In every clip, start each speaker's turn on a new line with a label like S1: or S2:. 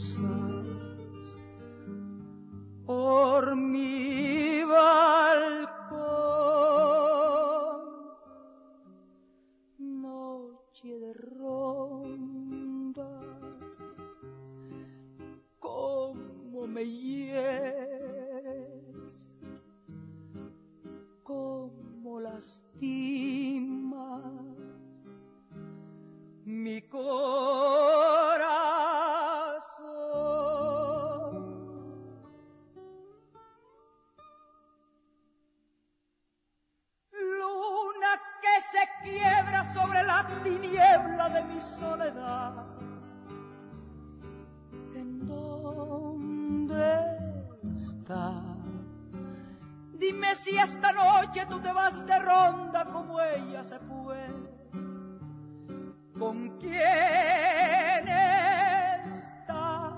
S1: slow. Quiebra sobre la tiniebla de mi soledad. ¿En dónde está? Dime si esta noche tú te vas de ronda como ella se fue. ¿Con quién está?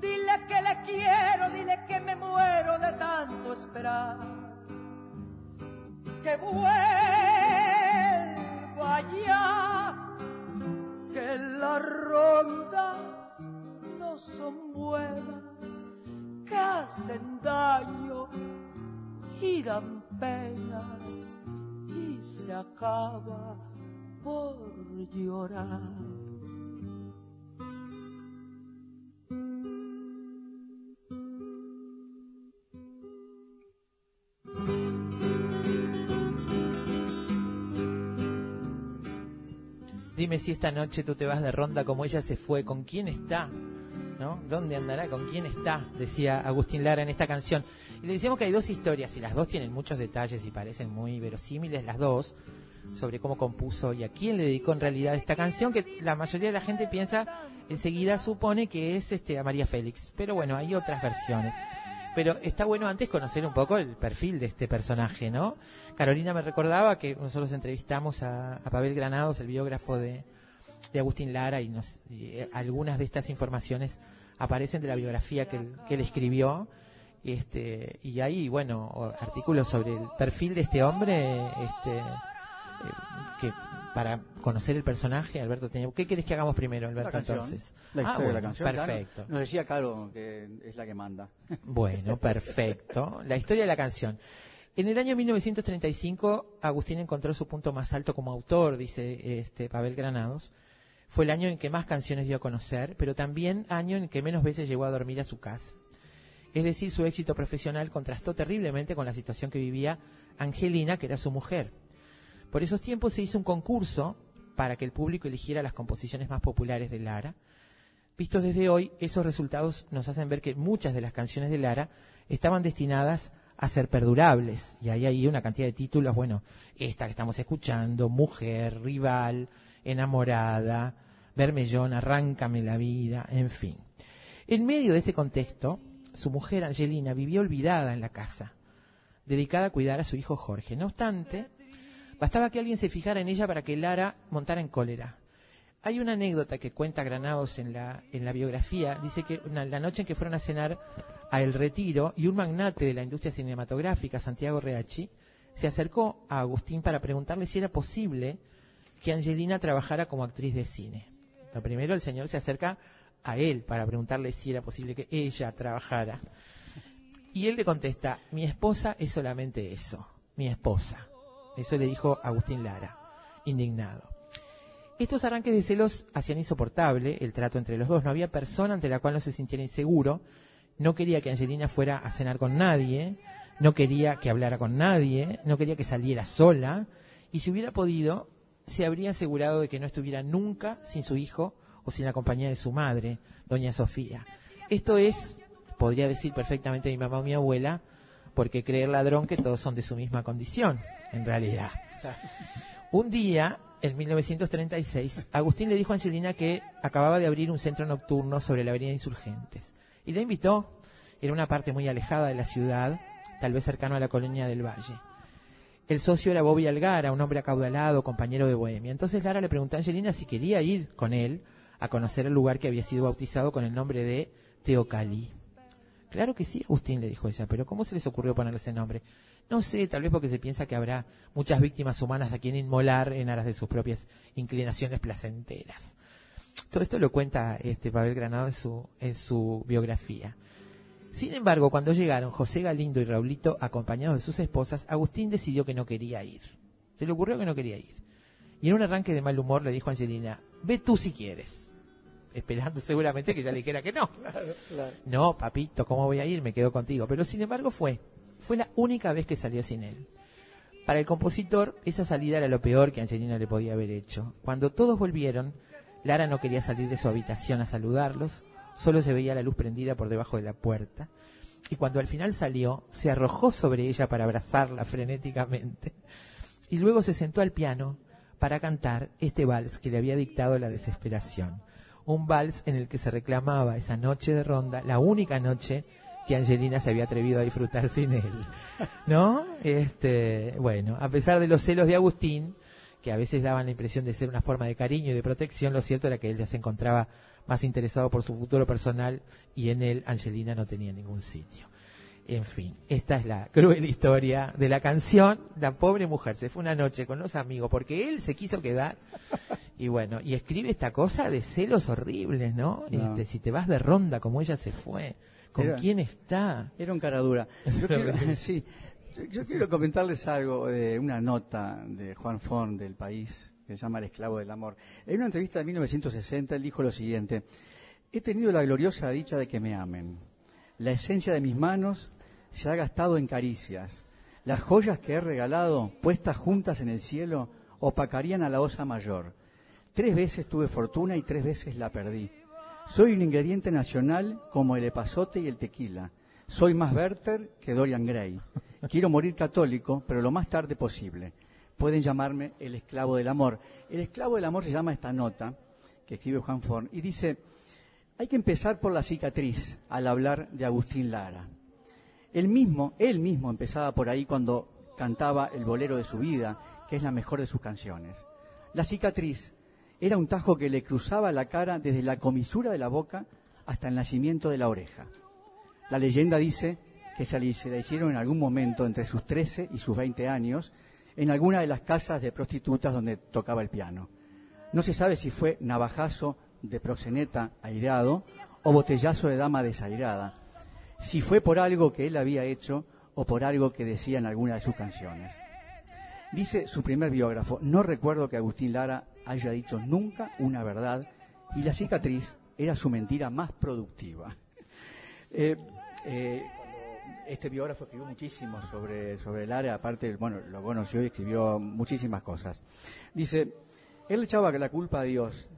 S1: Dile que le quiero, dile que me muero de tanto esperar. Que vuelva ya, que las rondas no son buenas, que hacen daño y dan penas y se acaba por llorar.
S2: Dime si esta noche tú te vas de ronda como ella se fue, ¿con quién está? ¿No? ¿Dónde andará? ¿Con quién está? Decía Agustín Lara en esta canción. Y le decíamos que hay dos historias, y las dos tienen muchos detalles y parecen muy verosímiles las dos, sobre cómo compuso y a quién le dedicó en realidad esta canción, que la mayoría de la gente piensa, enseguida supone que es este a María Félix. Pero bueno, hay otras versiones. Pero está bueno antes conocer un poco el perfil de este personaje, ¿no? Carolina me recordaba que nosotros entrevistamos a, a Pavel Granados, el biógrafo de, de Agustín Lara, y, nos, y, eh, algunas de estas informaciones aparecen de la biografía que que él escribió. Este, y hay, bueno, artículos sobre el perfil de este hombre, este, que para conocer el personaje, Alberto tenía. ¿Qué quieres que hagamos primero, Alberto?
S3: La canción.
S2: Entonces,
S3: La
S2: Ah,
S3: historia de la canción. claro.
S2: perfecto.
S3: Nos decía Caro que es la que manda.
S2: Bueno, perfecto. La historia de la canción. En el año 1935, Agustín encontró su punto más alto como autor, dice este Pavel Granados. Fue el año en que más canciones dio a conocer, pero también año en que menos veces llegó a dormir a su casa. Es decir, su éxito profesional contrastó terriblemente con la situación que vivía Angelina, que era su mujer. Por esos tiempos se hizo un concurso para que el público eligiera las composiciones más populares de Lara. Vistos desde hoy, esos resultados nos hacen ver que muchas de las canciones de Lara estaban destinadas a ser perdurables. Y hay ahí una cantidad de títulos, bueno, esta que estamos escuchando, Mujer, Rival, Enamorada, Bermellón, Arráncame la vida, en fin. En medio de este contexto, su mujer Angelina vivió olvidada en la casa, dedicada a cuidar a su hijo Jorge. No obstante, bastaba que alguien se fijara en ella para que Lara montara en cólera. Hay una anécdota que cuenta Granados en la, en la biografía. Dice que la noche en que fueron a cenar a El Retiro y un magnate de la industria cinematográfica, Santiago Reachi, se acercó a Agustín para preguntarle si era posible que Angelina trabajara como actriz de cine. Lo primero, el señor se acerca a él para preguntarle si era posible que ella trabajara. Y él le contesta, mi esposa es solamente eso, mi esposa. Eso le dijo Agustín Lara, indignado. Estos arranques de celos hacían insoportable el trato entre los dos. No había persona ante la cual no se sintiera inseguro. No quería que Angelina fuera a cenar con nadie. no quería que hablara con nadie, no quería que saliera sola, y si hubiera podido, se habría asegurado de que no estuviera nunca sin su hijo o sin la compañía de su madre, doña Sofía. Esto es, podría decir perfectamente mi mamá o mi abuela, porque cree el ladrón que todos son de su misma condición, en realidad. Un día, en 1936, Agustín le dijo a Angelina que acababa de abrir un centro nocturno sobre la avenida Insurgentes. Y la invitó, era una parte muy alejada de la ciudad, tal vez cercano a la colonia del Valle. El socio era Bobby Algara, un hombre acaudalado, compañero de Bohemia. Entonces Lara le preguntó a Angelina si quería ir con él a conocer el lugar que había sido bautizado con el nombre de Teocalí. Claro que sí, Agustín, le dijo ella, pero ¿cómo se les ocurrió ponerle ese nombre? No sé, tal vez porque se piensa que habrá muchas víctimas humanas a quien inmolar en aras de sus propias inclinaciones placenteras. Todo esto lo cuenta este Pavel Granado en su, en su biografía. Sin embargo, cuando llegaron José Galindo y Raulito acompañados de sus esposas, Agustín decidió que no quería ir. Se le ocurrió que no quería ir. Y en un arranque de mal humor le dijo a Angelina, ve tú si quieres. Esperando seguramente que ella le dijera que no. No, papito, ¿cómo voy a ir? Me quedo contigo. Pero sin embargo fue. Fue la única vez que salió sin él. Para el compositor, esa salida era lo peor que Angelina le podía haber hecho. Cuando todos volvieron, Lara no quería salir de su habitación a saludarlos, solo se veía la luz prendida por debajo de la puerta. Y cuando al final salió, se arrojó sobre ella para abrazarla frenéticamente. Y luego se sentó al piano para cantar este vals que le había dictado la desesperación. Un vals en el que se reclamaba esa noche de ronda, la única noche que Angelina se había atrevido a disfrutar sin él. ¿No? Este, bueno, a pesar de los celos de Agustín, que a veces daban la impresión de ser una forma de cariño y de protección, lo cierto era que él ya se encontraba más interesado por su futuro personal y en él Angelina no tenía ningún sitio. En fin, esta es la cruel historia de la canción. La pobre mujer se fue una noche con los amigos porque él se quiso quedar. Y bueno, y escribe esta cosa de celos horribles, ¿no? Este, si te vas de ronda como ella se fue, ¿con quién está?
S3: Era un cara dura. Yo quiero, sí, yo quiero comentarles algo de una nota de Juan Fon del país que se llama El esclavo del amor. En una entrevista de 1960 él dijo lo siguiente, he tenido la gloriosa dicha de que me amen. La esencia de mis manos se ha gastado en caricias. Las joyas que he regalado, puestas juntas en el cielo, opacarían a la osa mayor. Tres veces tuve fortuna y tres veces la perdí. Soy un ingrediente nacional como el epazote y el tequila. Soy más Werther que Dorian Gray. Quiero morir católico, pero lo más tarde posible pueden llamarme el esclavo del amor. El esclavo del amor se llama esta nota que escribe Juan Forn y dice, hay que empezar por la cicatriz al hablar de Agustín Lara. Él mismo, él mismo empezaba por ahí cuando cantaba el bolero de su vida, que es la mejor de sus canciones. La cicatriz era un tajo que le cruzaba la cara desde la comisura de la boca hasta el nacimiento de la oreja. La leyenda dice que se la hicieron en algún momento entre sus 13 y sus 20 años, en alguna de las casas de prostitutas donde tocaba el piano. No se sabe si fue navajazo de proxeneta airado o botellazo de dama desairada, si fue por algo que él había hecho o por algo que decía en alguna de sus canciones. Dice su primer biógrafo, no recuerdo que Agustín Lara haya dicho nunca una verdad y la cicatriz era su mentira más productiva. Eh, eh, este biógrafo escribió muchísimo sobre, sobre el área, aparte, bueno, lo conoció y escribió muchísimas cosas. Dice, él echaba la culpa a Dios,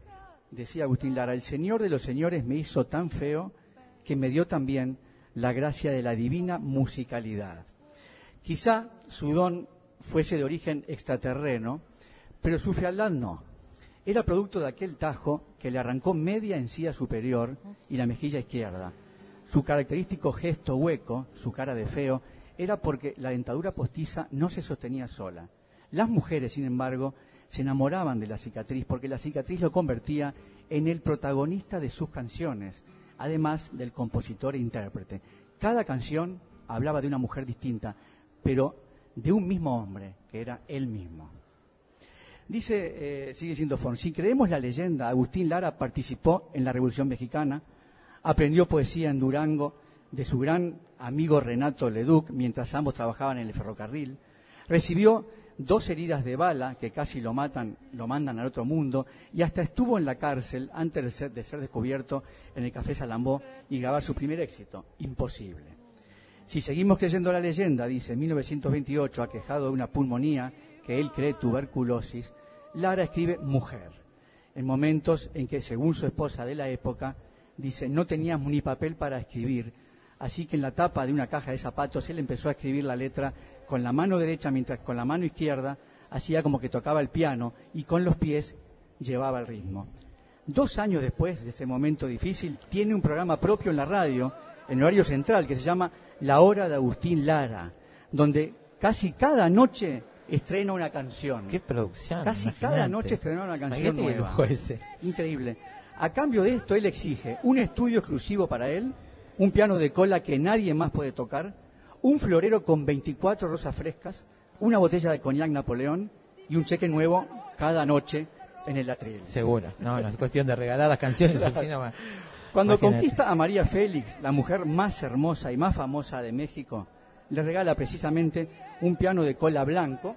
S3: decía Agustín Lara, el Señor de los Señores me hizo tan feo que me dio también la gracia de la divina musicalidad. Quizá su don fuese de origen extraterreno, pero su fealdad no. Era producto de aquel tajo que le arrancó media encía superior y la mejilla izquierda su característico gesto hueco, su cara de feo, era porque la dentadura postiza no se sostenía sola. Las mujeres, sin embargo, se enamoraban de la cicatriz porque la cicatriz lo convertía en el protagonista de sus canciones, además del compositor e intérprete. Cada canción hablaba de una mujer distinta, pero de un mismo hombre, que era él mismo. Dice, eh, sigue siendo Fon, si creemos la leyenda, Agustín Lara participó en la Revolución Mexicana, Aprendió poesía en Durango de su gran amigo Renato Leduc mientras ambos trabajaban en el ferrocarril. Recibió dos heridas de bala que casi lo matan, lo mandan al otro mundo y hasta estuvo en la cárcel antes de ser, de ser descubierto en el Café Salambó y grabar su primer éxito, Imposible. Si seguimos creyendo la leyenda, dice, en 1928, aquejado de una pulmonía que él cree tuberculosis, Lara escribe mujer, en momentos en que, según su esposa de la época, dice, no teníamos ni papel para escribir, así que en la tapa de una caja de zapatos él empezó a escribir la letra con la mano derecha mientras con la mano izquierda hacía como que tocaba el piano y con los pies llevaba el ritmo. Dos años después de este momento difícil, tiene un programa propio en la radio, en horario central, que se llama La Hora de Agustín Lara, donde casi cada noche estrena una canción.
S2: Qué producción.
S3: Casi cada noche estrena una canción
S2: Imagínate
S3: nueva. Increíble. A cambio de esto, él exige un estudio exclusivo para él, un piano de cola que nadie más puede tocar, un florero con 24 rosas frescas, una botella de coñac Napoleón y un cheque nuevo cada noche en el atril.
S2: Seguro. No, no, es cuestión de regalar las canciones así nomás.
S3: Cuando
S2: Imagínate.
S3: conquista a María Félix, la mujer más hermosa y más famosa de México, le regala precisamente un piano de cola blanco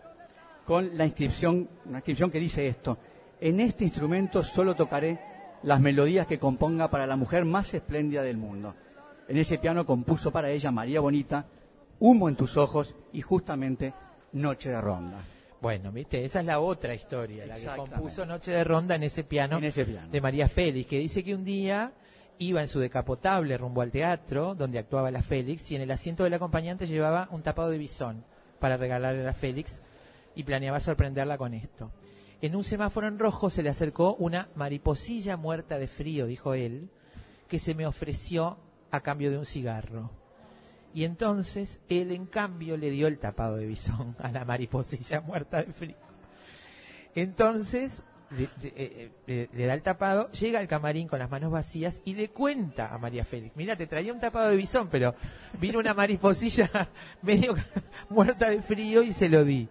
S3: con la inscripción, una inscripción que dice esto: En este instrumento solo tocaré las melodías que componga para la mujer más espléndida del mundo. En ese piano compuso para ella María Bonita, Humo en tus ojos y justamente Noche de Ronda.
S2: Bueno, viste, esa es la otra historia, la que compuso Noche de Ronda en ese piano,
S3: En ese piano.
S2: de María Félix, que dice que un día iba en su decapotable rumbo al teatro donde actuaba la Félix y en el asiento del acompañante llevaba un tapado de bisón para regalarle a la Félix y planeaba sorprenderla con esto. En un semáforo en rojo se le acercó una mariposilla muerta de frío, dijo él, que se me ofreció a cambio de un cigarro. Y entonces él, en cambio, le dio el tapado de bisón a la mariposilla muerta de frío. Entonces, le, eh, eh, le da el tapado, llega al camarín con las manos vacías y le cuenta a María Félix, mira, te traía un tapado de bisón, pero vino una mariposilla medio muerta de frío y se lo di.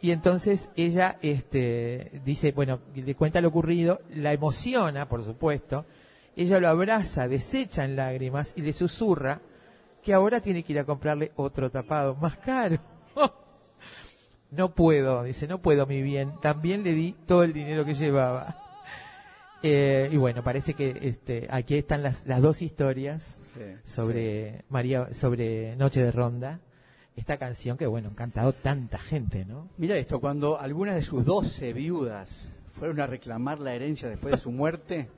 S2: Y entonces ella este, dice, bueno, le cuenta lo ocurrido, la emociona, por supuesto, ella lo abraza, desecha en lágrimas y le susurra que ahora tiene que ir a comprarle otro tapado más caro. No puedo, dice, no puedo, mi bien. También le di todo el dinero que llevaba. Eh, y bueno, parece que este, aquí están las, las dos historias sobre María, sobre Noche de Ronda. Esta canción que, bueno, han cantado tanta gente, ¿no?
S3: Mira esto, cuando algunas de sus doce viudas fueron a reclamar la herencia después de su muerte,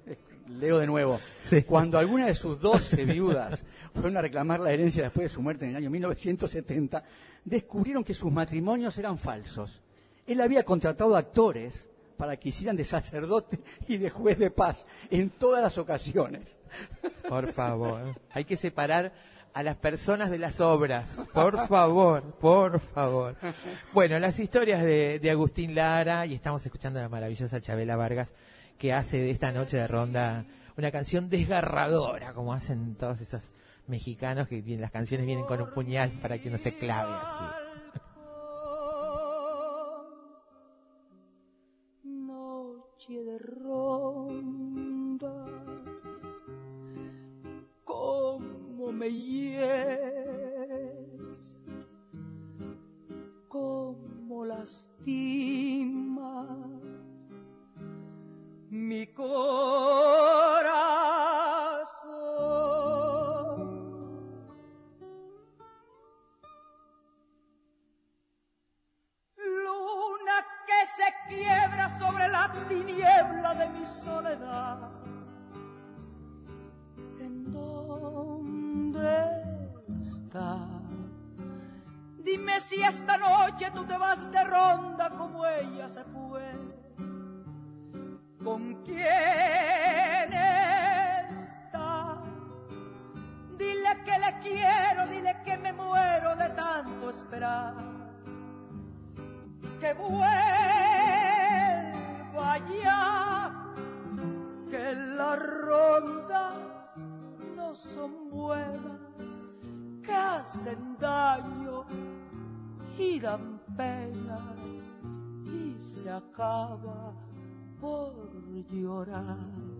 S3: leo de nuevo,
S2: Sí.
S3: cuando algunas de sus doce viudas fueron a reclamar la herencia después de su muerte en el año 1970, descubrieron que sus matrimonios eran falsos. Él había contratado actores para que hicieran de sacerdote y de juez de paz en todas las ocasiones.
S2: Por favor. Hay que separar a las personas de las obras. Por favor, por favor. Bueno, las historias de, de Agustín Lara y estamos escuchando a la maravillosa Chabela Vargas que hace de esta noche de ronda una canción desgarradora, como hacen todos esos mexicanos que las canciones vienen con un puñal para que uno se clave así.
S1: Noche de ronda, cómo me hieres, cómo lastima mi corazón. Luna que se quiebra sobre la tiniebla de mi soledad. ¿En dónde está? Dime si esta noche tú te vas de ronda como ella se fue. ¿Con quién está? Dile que le quiero, dile que me muero de tanto esperar que vuelva ya, que las rondas no son buenas, que hacen daño y dan penas y se acaba por llorar.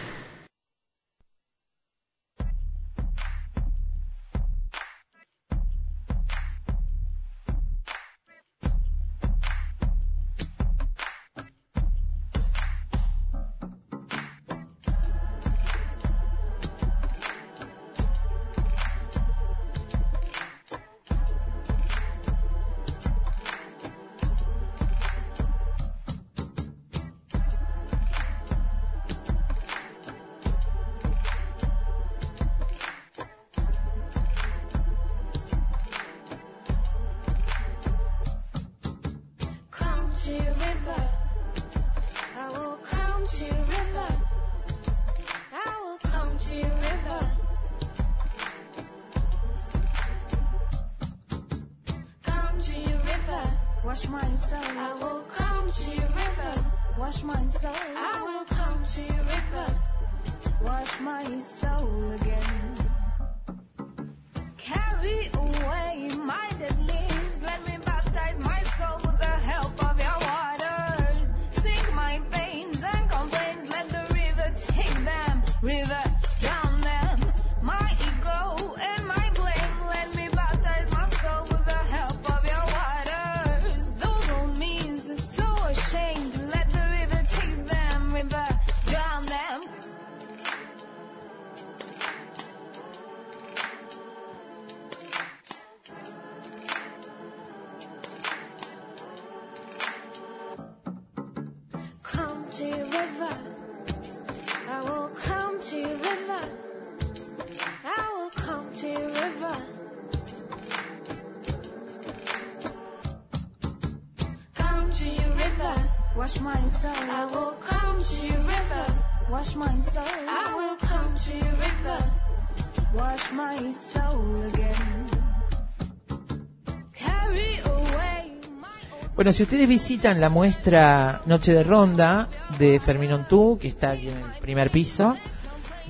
S2: Bueno, si ustedes visitan la muestra Noche de Ronda de Fermín Ontú, que está aquí en el primer piso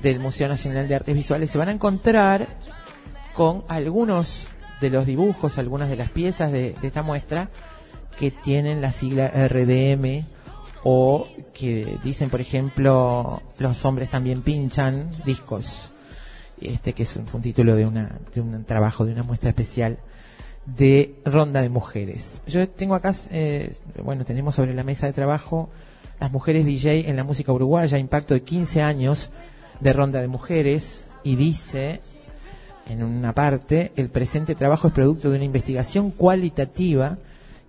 S2: del Museo Nacional de Artes Visuales, se van a encontrar con algunos de los dibujos, algunas de las piezas de, esta muestra que tienen la sigla RDM o que dicen, por ejemplo, los hombres también pinchan discos. Este que es un, un título de, una, de un trabajo, de una muestra especial de Ronda de Mujeres. Yo tengo acá, eh, bueno, tenemos sobre la mesa de trabajo las mujeres DJ en la música uruguaya, impacto de 15 años de Ronda de Mujeres, y dice en una parte, el presente trabajo es producto de una investigación cualitativa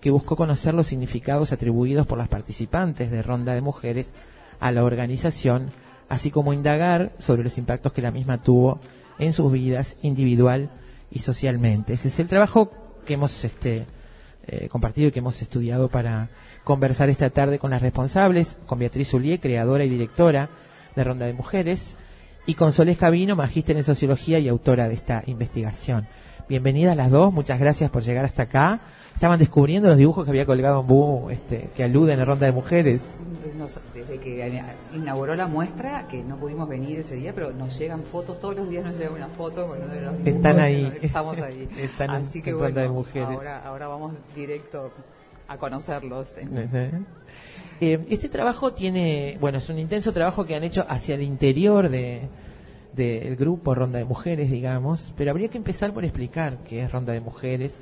S2: que buscó conocer los significados atribuidos por las participantes de Ronda de Mujeres a la organización, así como indagar sobre los impactos que la misma tuvo en sus vidas individual y socialmente. Ese es el trabajo que hemos este, eh, compartido y que hemos estudiado para conversar esta tarde con las responsables, con Beatriz Ulié, creadora y directora de Ronda de Mujeres, y con Solés Cabino, magíster en sociología y autora de esta investigación. Bienvenidas las dos, muchas gracias por llegar hasta acá. Estaban descubriendo los dibujos que había colgado en Bu, este, que aluden a Ronda de Mujeres.
S4: Nos- desde que inauguró la muestra, que no pudimos venir ese día, pero nos llegan fotos, todos los días nos llega una foto con uno de los dibujos,
S2: Están ahí.
S4: Estamos ahí.
S2: Están en-
S4: Así que
S2: en
S4: bueno,
S2: Ronda de Mujeres.
S4: Ahora, ahora vamos directo a conocerlos.
S2: Eh, este trabajo tiene, bueno, es un intenso trabajo que han hecho hacia el interior de del grupo Ronda de Mujeres, digamos, pero habría que empezar por explicar qué es Ronda de Mujeres,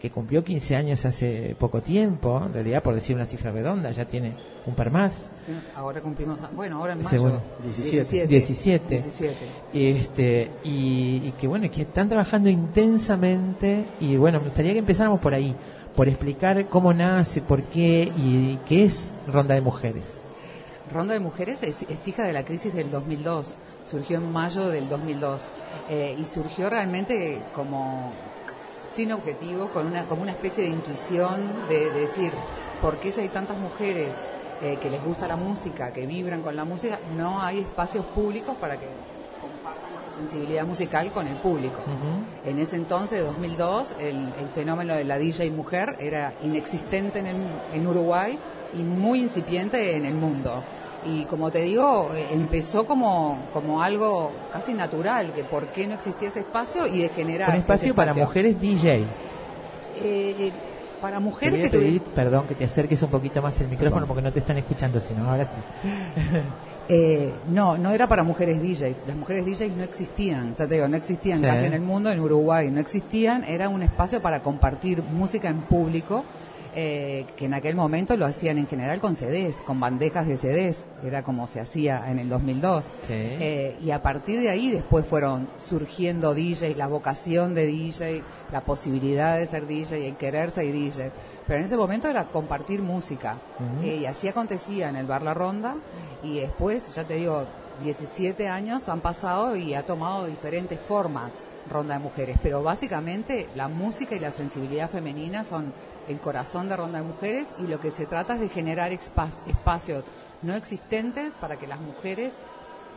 S2: que cumplió 15 años hace poco tiempo, en realidad por decir una cifra redonda, ya tiene un par más.
S4: Ahora cumplimos, bueno, ahora en mayo.
S2: Seguro.
S3: 17.
S2: 17.
S4: 17.
S2: Este, y, y que bueno, que están trabajando intensamente y bueno, me gustaría que empezáramos por ahí. por explicar cómo nace, por qué y qué es Ronda de Mujeres.
S4: Ronda de Mujeres es, es hija de la crisis del 2002, surgió en mayo del 2002 eh, y surgió realmente como sin objetivo, con una, como una especie de intuición de, de decir, ¿por qué si hay tantas mujeres eh, que les gusta la música, que vibran con la música, no hay espacios públicos para que compartan esa sensibilidad musical con el público? En ese entonces, 2002, el, el fenómeno de la DJ mujer era inexistente en, en Uruguay y muy incipiente en el mundo. Y como te digo, empezó como, como algo casi natural, que por qué no existía ese espacio y de generar...
S2: Un espacio para mujeres DJ.
S4: Eh, para
S2: Te
S4: mujeres
S2: voy a
S4: que
S2: perdón, que te acerques un poquito más el micrófono porque no te están escuchando, sino ahora sí.
S4: Eh, no, no era para mujeres DJs. Las mujeres DJs no existían. Ya te digo, no existían
S2: Sí.
S4: casi en el mundo, en Uruguay no existían. Era un espacio para compartir música en público, eh, que en aquel momento lo hacían en general con CDs, con bandejas de CDs. Era como se hacía en el 2002.
S2: Sí.
S4: Eh, y a partir de ahí después fueron surgiendo DJs, la vocación de DJ, la posibilidad de ser DJ, el querer ser DJ. Pero en ese momento era compartir música. Eh, y así acontecía en el Bar La Ronda. Y después, ya te digo, 17 años han pasado y ha tomado diferentes formas Ronda de Mujeres. Pero básicamente la música y la sensibilidad femenina son el corazón de Ronda de Mujeres y lo que se trata es de generar espa- espacios no existentes para que las mujeres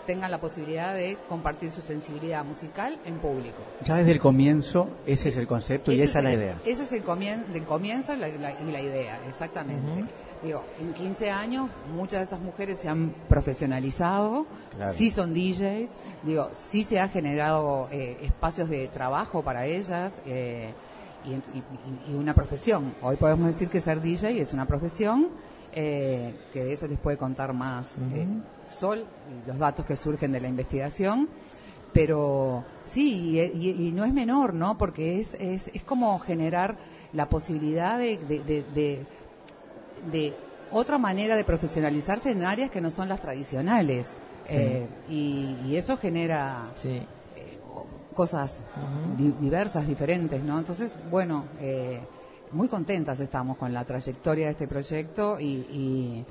S4: tengan la posibilidad de compartir su sensibilidad musical en público.
S3: Ya desde el comienzo, ese es el concepto y esa es la
S4: el-
S3: idea.
S4: Ese es el comien del comienzo y la, la- y la idea, exactamente. Digo, en 15 años muchas de esas mujeres se han profesionalizado,
S3: Claro.
S4: sí son DJs, digo, sí se ha generado eh, espacios de trabajo para ellas eh, y, y- y una profesión. Hoy podemos decir que ser DJ es una profesión, eh, que de eso les puede contar más eh, Sol y los datos que surgen de la investigación pero sí, y, y- no es menor, ¿no? Porque es, es, es como generar la posibilidad de, de, de- de- de otra manera de profesionalizarse en áreas que no son las tradicionales.
S2: Sí.
S4: Eh, y, y eso genera
S2: Sí.
S4: Cosas di- diversas, diferentes, ¿no? Entonces, bueno, eh, muy contentas estamos con la trayectoria de este proyecto y, y,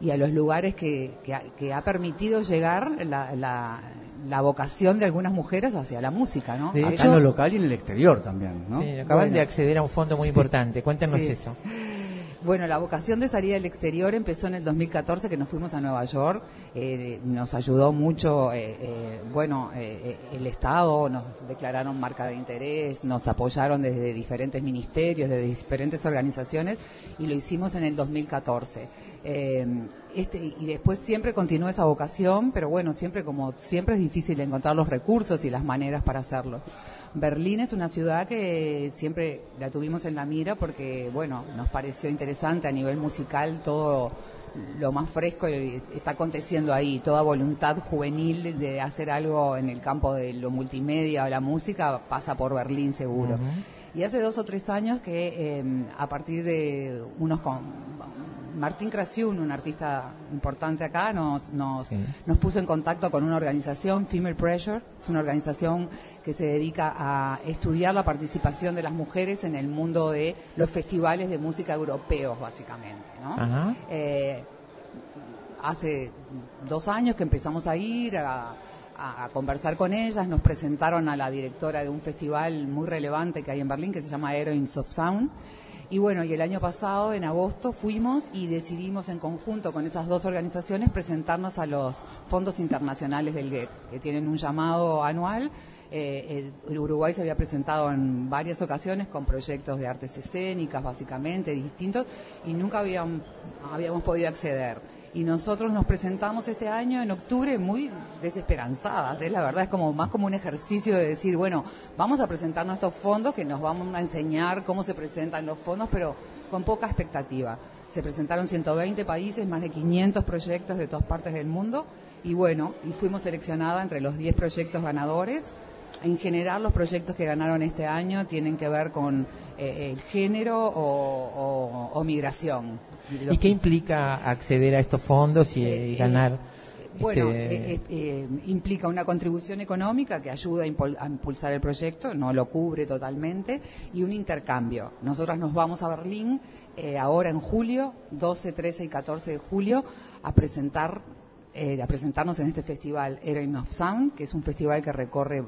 S4: y a los lugares que, que, ha, que ha permitido llegar la, la, la vocación de algunas mujeres hacia la música, ¿no?
S2: De hecho-
S3: en lo local y en el exterior también, ¿no?
S2: Sí, acaban
S4: Bueno.
S2: de acceder a un fondo muy importante. Cuéntenos
S4: Sí.
S2: eso.
S4: Bueno, la vocación de salir al exterior empezó en el 2014, que nos fuimos a Nueva York. Eh, nos ayudó mucho, eh, eh, bueno, eh, eh, el Estado, nos declararon marca de interés, nos apoyaron desde diferentes ministerios, desde diferentes organizaciones, y lo hicimos en el 2014. Eh, este, y después siempre continuó esa vocación, pero bueno, siempre como siempre es difícil encontrar los recursos y las maneras para hacerlo. Berlín es una ciudad que siempre la tuvimos en la mira porque, bueno, nos pareció interesante a nivel musical todo lo más fresco está aconteciendo ahí, toda voluntad juvenil de hacer algo en el campo de lo multimedia o la música pasa por Berlín seguro. Y hace dos o tres años que eh, a partir de unos con, Martín Krasiun, un artista importante acá, nos, nos,
S2: Sí.
S4: nos puso en contacto con una organización, Female Pressure, es una organización que se dedica a estudiar la participación de las mujeres en el mundo de los festivales de música europeos, básicamente. ¿no? Eh, hace dos años que empezamos a ir a, a- a conversar con ellas, nos presentaron a la directora de un festival muy relevante que hay en Berlín que se llama Heroines of Sound. Y bueno, y el año pasado, en agosto, fuimos y decidimos en conjunto con esas dos organizaciones presentarnos a los fondos internacionales del GET, que tienen un llamado anual. Eh, el- Uruguay se había presentado en varias ocasiones con proyectos de artes escénicas, básicamente, distintos, y nunca habían- habíamos podido acceder. Y nosotros nos presentamos este año en octubre muy desesperanzadas, ¿eh? la verdad es como más como un ejercicio de decir, bueno, vamos a presentarnos estos fondos que nos van a enseñar cómo se presentan los fondos, pero con poca expectativa. Se presentaron 120 países, más de 500 proyectos de todas partes del mundo y bueno, y fuimos seleccionadas entre los 10 proyectos ganadores. En general, los proyectos que ganaron este año tienen que ver con eh, el género o migración.
S2: ¿Y qué implica acceder a estos fondos y,
S4: Eh,
S2: y ganar?
S4: Bueno,
S2: Este,
S4: eh, eh, eh, implica una contribución económica que ayuda a, impul- a impulsar el proyecto, no lo cubre totalmente, y un intercambio. Nosotras nos vamos a Berlín eh, ahora en julio, 12, 13 y 14 de julio, a presentar, eh, a presentarnos en este festival Heroine of Sound, que es un festival que recorre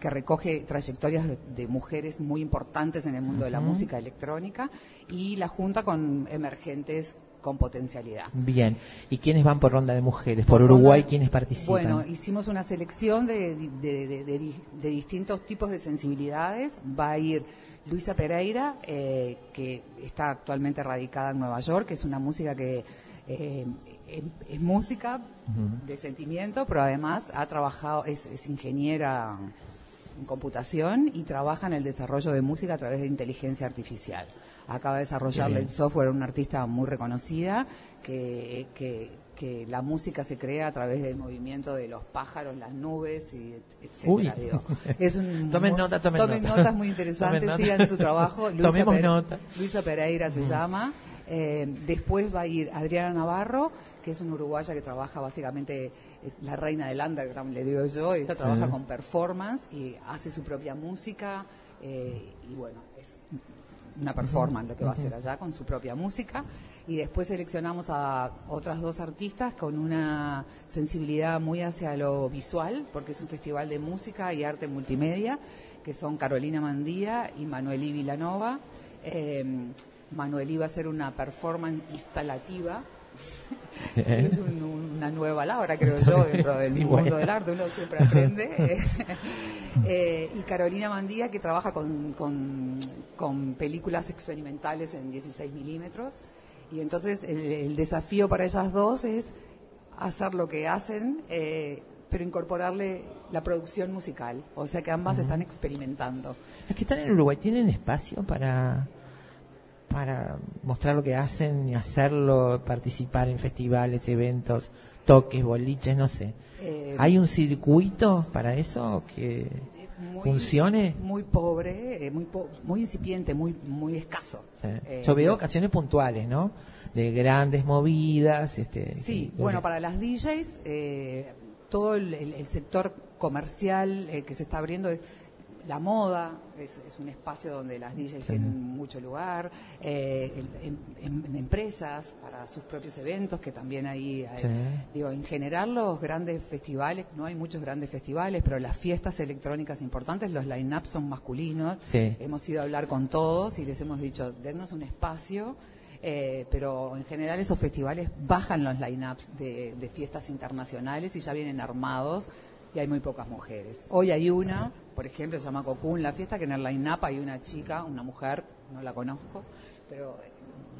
S4: que recoge trayectorias de, de mujeres muy importantes en el mundo de la música electrónica y la junta con emergentes con potencialidad.
S2: Bien. ¿Y quiénes van por ronda de mujeres? Por,
S4: Por
S2: Uruguay,
S4: ronda-
S2: ¿quiénes participan?
S4: Bueno, hicimos una selección de, de- de- de di- de distintos tipos de sensibilidades. Va a ir Luisa Pereira, eh, que está actualmente radicada en Nueva York, que es una música que eh, es, es música de sentimiento, pero además ha trabajado, es, es ingeniera en computación y trabaja en el desarrollo de música a través de inteligencia artificial. Acaba de desarrollarle el software a una artista muy reconocida que, que, que la música se crea a través del movimiento de los pájaros, las nubes, y etcétera. digo. Es un
S2: Tomen nota, tomen nota.
S4: notas muy interesantes,
S2: nota.
S4: sigan su trabajo.
S2: Tomemos
S4: Pere-
S2: nota.
S4: Luisa Pereira se llama. Eh, después va a ir Adriana Navarro, que es una uruguaya que trabaja básicamente, es la reina del underground, le digo yo. Ella trabaja con performance y hace su propia música. eh, y bueno, es una performance lo que va a hacer allá con su propia música. Y después seleccionamos a otras dos artistas con una sensibilidad muy hacia lo visual, porque es un festival de música y arte multimedia, que son Carolina Mandía y Manuelí Vilanova. Eh, Manuelí va a hacer una performance instalativa. Es un- una nueva palabra, creo yo, dentro del
S2: Sí,
S4: mundo
S2: bueno.
S4: del arte, uno siempre aprende. Eh, y Carolina Mandía, que trabaja con, con, con películas experimentales en 16 milímetros. Y entonces el, el desafío para ellas dos es hacer lo que hacen, eh, pero incorporarle la producción musical. O sea que ambas están experimentando.
S2: Los que están en Uruguay tienen espacio para para mostrar lo que hacen y hacerlo, participar en festivales, eventos, toques, boliches, no sé.
S4: Eh,
S2: ¿Hay un circuito para eso que
S4: muy-
S2: funcione?
S4: Muy pobre, eh, muy, po- muy incipiente, muy, muy escaso.
S2: Sí.
S4: Eh,
S2: Yo veo ocasiones puntuales, ¿no? De grandes movidas. Este,
S4: Sí,
S2: que-
S4: bueno, para las DJs, eh, todo el, el- el sector comercial eh, que se está abriendo es la moda, es, es un espacio donde las DJs
S2: Sí.
S4: tienen mucho lugar, eh, en, en- en empresas para sus propios eventos, que también ahí, hay-
S2: Sí.
S4: digo, en general los grandes festivales, no hay muchos grandes festivales, pero las fiestas electrónicas importantes, los line-ups son masculinos,
S2: Sí.
S4: hemos ido a hablar con todos y les hemos dicho, dennos un espacio, eh, pero en general esos festivales bajan los line-ups de, de fiestas internacionales y ya vienen armados y hay muy pocas mujeres. Hoy hay una, por ejemplo, se llama Cocoon la fiesta, que en el line-up hay una chica, una mujer, no la conozco, pero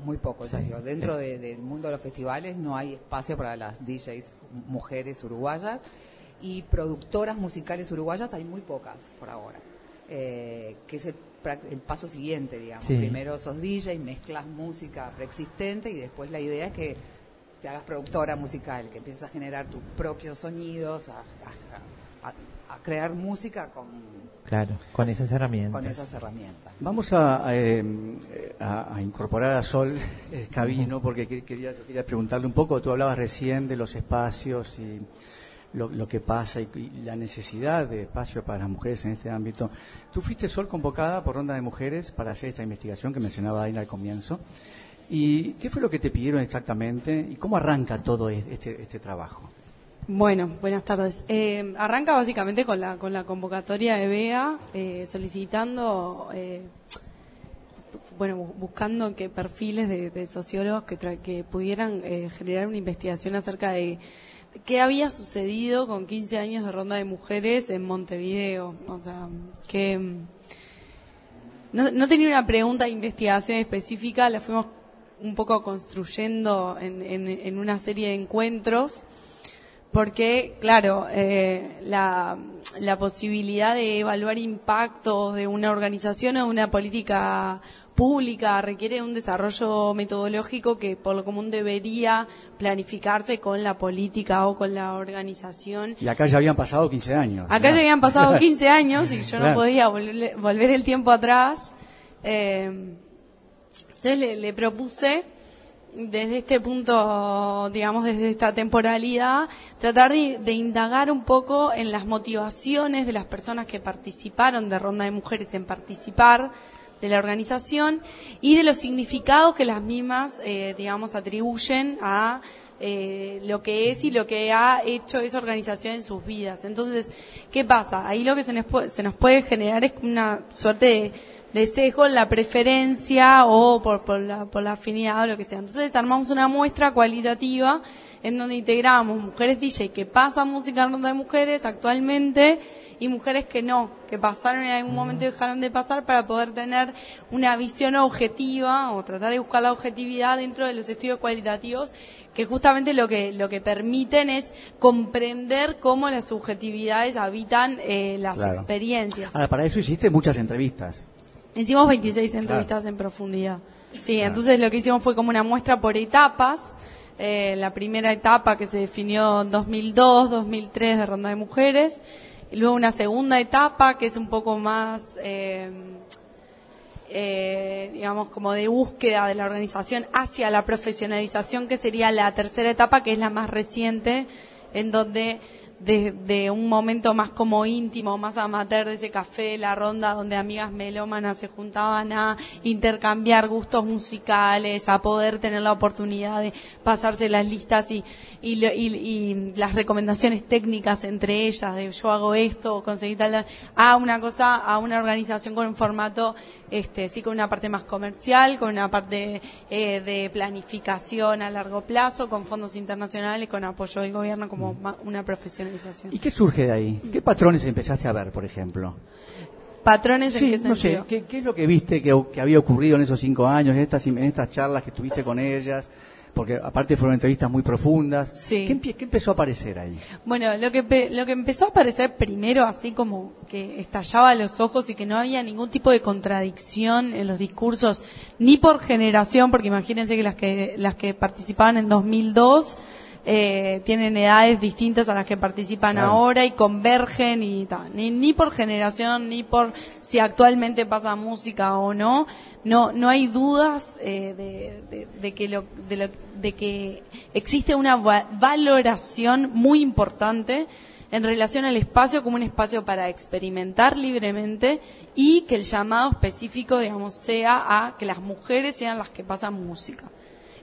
S4: muy poco.
S2: Sí.
S4: digo. Dentro de- del mundo de los festivales no hay espacio para las DJs mujeres uruguayas y productoras musicales uruguayas hay muy pocas por ahora. Eh, que es el, el paso siguiente, digamos.
S2: Sí.
S4: Primero sos DJ, mezclas música preexistente y después la idea es que te hagas productora musical, que empieces a generar tus propios sonidos, a, a- a- a crear música con,
S2: Claro, con esas herramientas.
S4: con esas herramientas.
S3: Vamos a, a, eh, incorporar a Sol eh, Cabino, porque que- quería, quería preguntarle un poco, tú hablabas recién de los espacios y lo, lo que pasa y, y la necesidad de espacio para las mujeres en este ámbito. Tú fuiste, Sol, convocada por Ronda de Mujeres para hacer esta investigación que mencionaba Aina al comienzo. ¿Y qué fue lo que te pidieron exactamente y cómo arranca todo es- este, este trabajo?
S5: Bueno, buenas tardes. Eh, arranca básicamente con la, con la convocatoria de BEA, eh, solicitando, eh, bueno, bu- buscando que perfiles de, de sociólogos que, tra- que pudieran eh, generar una investigación acerca de qué había sucedido con 15 años de ronda de mujeres en Montevideo. O sea, que mm, no, no tenía una pregunta de investigación específica, la fuimos un poco construyendo en, en- en una serie de encuentros, porque, claro, eh, la, la posibilidad de evaluar impactos de una organización o de una política pública requiere un desarrollo metodológico que por lo común debería planificarse con la política o con la organización
S3: Y acá ya habían pasado 15 años.
S5: Acá
S3: ¿verdad?
S5: ya habían pasado 15 años y yo no podía volver, volver el tiempo atrás. Eh, entonces le, propuse desde este punto, digamos, desde esta temporalidad, tratar de, indagar un poco en las motivaciones de las personas que participaron de Ronda de Mujeres en participar de la organización y de los significados que las mismas, eh, digamos, atribuyen a eh, lo que es y lo que ha hecho esa organización en sus vidas. Entonces, ¿qué pasa? Ahí lo que se nos se nos puede generar es una suerte de, de sesgo en la preferencia o por, por, la, por la afinidad o lo que sea. Entonces armamos una muestra cualitativa en donde integramos mujeres DJ que pasan música en ronda de mujeres actualmente y mujeres que no, que pasaron en algún momento y dejaron de pasar para poder tener una visión objetiva o tratar de buscar la objetividad dentro de los estudios cualitativos que justamente lo que lo que permiten es comprender cómo las subjetividades habitan eh, las
S3: Claro.
S5: experiencias.
S3: Ahora, para eso hiciste muchas entrevistas.
S5: Hicimos 26 entrevistas en profundidad. Sí, entonces lo que hicimos fue como una muestra por etapas. Eh, la primera etapa que se definió en 2002, 2003 de Ronda de Mujeres. Y luego una segunda etapa que es un poco más, eh, eh, digamos, como de búsqueda de la organización hacia la profesionalización, que sería la tercera etapa, que es la más reciente, en donde desde un momento más como íntimo, más amateur de ese café, la ronda donde amigas melómanas se juntaban a intercambiar gustos musicales, a poder tener la oportunidad de pasarse las listas y, y, y- y las recomendaciones técnicas entre ellas, de yo hago esto conseguí tal, a una cosa, a una organización con un formato, este, sí, con una parte más comercial, con una parte eh, de planificación a largo plazo, con fondos internacionales, con apoyo del gobierno como ma- una
S3: ¿Y qué surge de ahí? ¿Qué patrones empezaste a ver, por ejemplo?
S5: ¿Patrones en
S3: Sí,
S5: qué
S3: no sé, ¿qué, qué es lo que viste que, que había ocurrido en esos cinco años, en estas, en estas charlas que tuviste con ellas? Porque aparte fueron entrevistas muy profundas.
S5: Sí.
S3: ¿Qué, qué empezó a aparecer ahí?
S5: Bueno, lo que, lo que empezó a aparecer primero, así como que estallaba los ojos y que no había ningún tipo de contradicción en los discursos, ni por generación, porque imagínense que las que, las que participaban en 2002 eh, tienen edades distintas a las que participan
S3: Claro.
S5: ahora y convergen y tal. Ni, ni por generación, ni por si actualmente pasa música o no. No, no hay dudas eh, de, de- de que lo, de, lo- de que existe una va- valoración muy importante en relación al espacio como un espacio para experimentar libremente y que el llamado específico, digamos, sea a que las mujeres sean las que pasan música.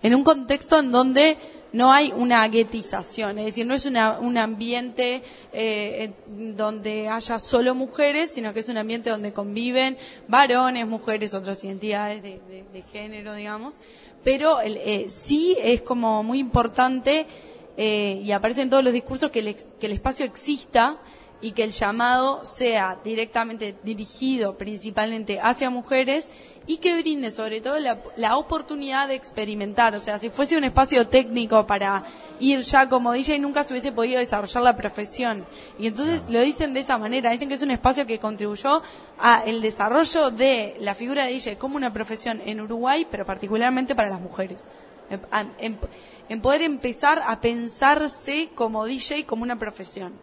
S5: En un contexto en donde no hay una guetización, es decir, no es una- un ambiente eh, donde haya solo mujeres, sino que es un ambiente donde conviven varones, mujeres, otras identidades de, de- de género, digamos. Pero eh, sí es como muy importante eh, y aparece en todos los discursos que el, que el espacio exista y que el llamado sea directamente dirigido principalmente hacia mujeres y que brinde sobre todo la, la oportunidad de experimentar. O sea, si fuese un espacio técnico para ir ya como DJ, nunca se hubiese podido desarrollar la profesión. Y entonces lo dicen de esa manera, dicen que es un espacio que contribuyó a el desarrollo de la figura de DJ como una profesión en Uruguay, pero particularmente para las mujeres. En, en- en poder empezar a pensarse como DJ como una profesión.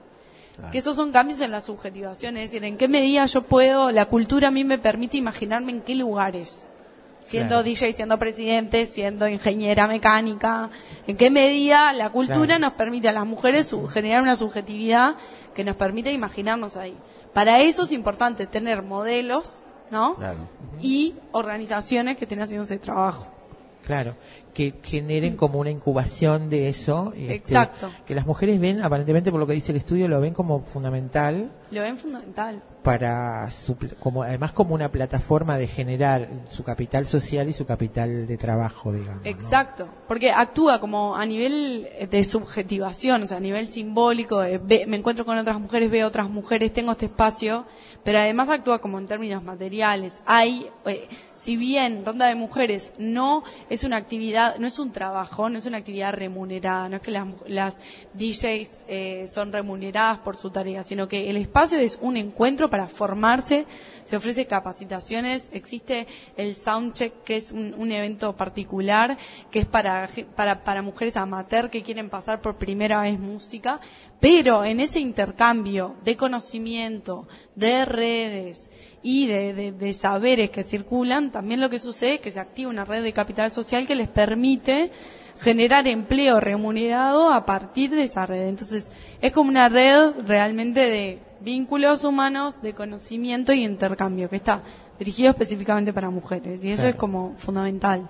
S5: Que esos son cambios en la subjetivación, es decir, en qué medida yo puedo, la cultura a mí me permite imaginarme en qué lugares. Siendo
S2: Claro.
S5: DJ, siendo presidente, siendo ingeniera mecánica, en qué medida la cultura
S2: Claro.
S5: nos permite a las mujeres generar una subjetividad que nos permite imaginarnos ahí. Para eso es importante tener modelos, ¿no?
S3: Claro.
S5: Y organizaciones que estén haciendo ese trabajo.
S2: Claro, que generen como una incubación de eso. este,
S5: Exacto.
S2: Que las mujeres ven, aparentemente por lo que dice el estudio, lo ven como fundamental
S5: Lo ven fundamental.
S2: para, su, como, además como una plataforma de generar su capital social y su capital de trabajo, digamos. ¿no?
S5: Exacto, porque actúa como a nivel de subjetivación, o sea, a nivel simbólico, de ve- me encuentro con otras mujeres, veo otras mujeres, tengo este espacio, pero además actúa como en términos materiales. Hay, eh, si bien Ronda de Mujeres no es una actividad, no es un trabajo, no es una actividad remunerada, no es que las, las DJs eh, son remuneradas por su tarea, sino que el espacio espacio es un encuentro para formarse, se ofrece capacitaciones, existe el Soundcheck, que es un, evento particular, que es para, para, para mujeres amateur que quieren pasar por primera vez música, pero en ese intercambio de conocimiento, de redes y de saberes que circulan, también lo que sucede es que se activa una red de capital social que les permite generar empleo remunerado a partir de esa red. Entonces, es como una red realmente de vínculos humanos, de conocimiento y intercambio, que está dirigido específicamente para mujeres. Y eso
S2: Claro.
S5: es como fundamental.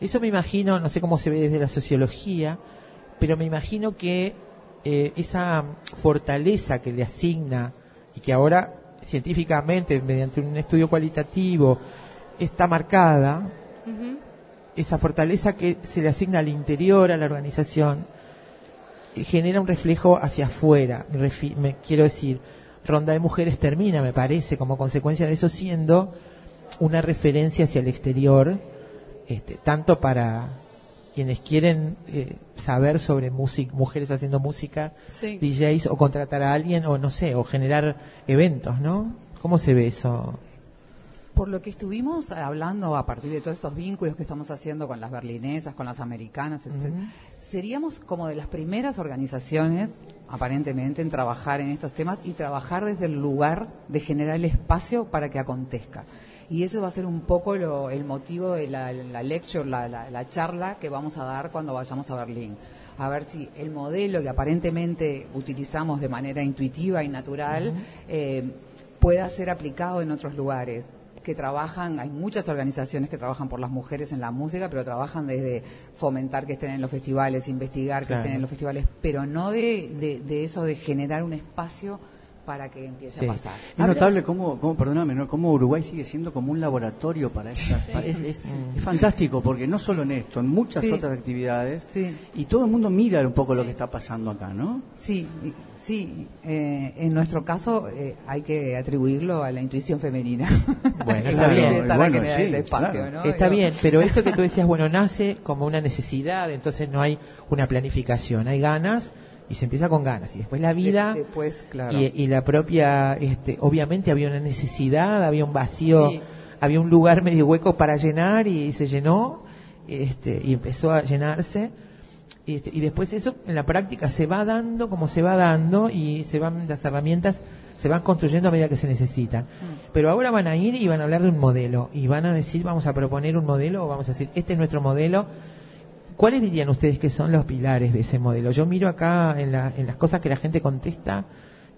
S2: Eso me imagino, no sé cómo se ve desde la sociología, pero me imagino que eh, esa fortaleza que le asigna y que ahora científicamente, mediante un estudio cualitativo, está marcada, esa fortaleza que se le asigna al interior, a la organización, genera un reflejo hacia afuera. Me quiero decir, Ronda de Mujeres termina, me parece, como consecuencia de eso, siendo una referencia hacia el exterior, este, tanto para quienes quieren eh, saber sobre música, mujeres haciendo música,
S5: Sí.
S2: DJs, o contratar a alguien, o no sé, o generar eventos, ¿no? ¿Cómo se ve eso?
S4: Por lo que estuvimos hablando a partir de todos estos vínculos que estamos haciendo con las berlinesas, con las americanas, etc., seríamos como de las primeras organizaciones, aparentemente, en trabajar en estos temas y trabajar desde el lugar de generar el espacio para que acontezca. Y eso va a ser un poco lo- el motivo de la, la lecture, la, la- la charla que vamos a dar cuando vayamos a Berlín. A ver si el modelo que aparentemente utilizamos de manera intuitiva y natural eh, pueda ser aplicado en otros lugares que trabajan, hay muchas organizaciones que trabajan por las mujeres en la música, pero trabajan desde fomentar que estén en los festivales, investigar que
S2: Claro.
S4: estén en los festivales, pero no de, de- de eso de generar un espacio para que empiece
S2: Sí.
S4: a pasar.
S3: Es notable cómo, cómo, perdóname, ¿no? cómo Uruguay sigue siendo como un laboratorio para estas. para- es, es- es fantástico, porque no solo en esto, en muchas
S4: Sí.
S3: otras actividades,
S4: Sí.
S3: y todo el mundo mira un poco lo que está pasando acá, ¿no?
S4: Sí, sí. eh, en nuestro caso eh, hay que atribuirlo a la intuición femenina.
S2: Bueno, está bien.
S4: está
S3: Bueno, sí,
S4: ese espacio,
S3: claro.
S4: ¿no?
S2: Está
S4: Digo,
S2: bien, pero eso que tú decías, bueno, nace como una necesidad, entonces no hay una planificación, hay ganas y se empieza con ganas y después la vida
S4: de- después, claro.
S2: y, y la propia, este, obviamente había una necesidad, había un vacío,
S4: Sí.
S2: había un lugar medio hueco para llenar y se llenó, este, y empezó a llenarse. Y, este, y después eso en la práctica se va dando como se va dando y se van las herramientas se van construyendo a medida que se necesitan. Pero ahora van a ir y van a hablar de un modelo y van a decir vamos a proponer un modelo o vamos a decir este es nuestro modelo. ¿Cuáles dirían ustedes que son los pilares de ese modelo? Yo miro acá en, la- en las cosas que la gente contesta,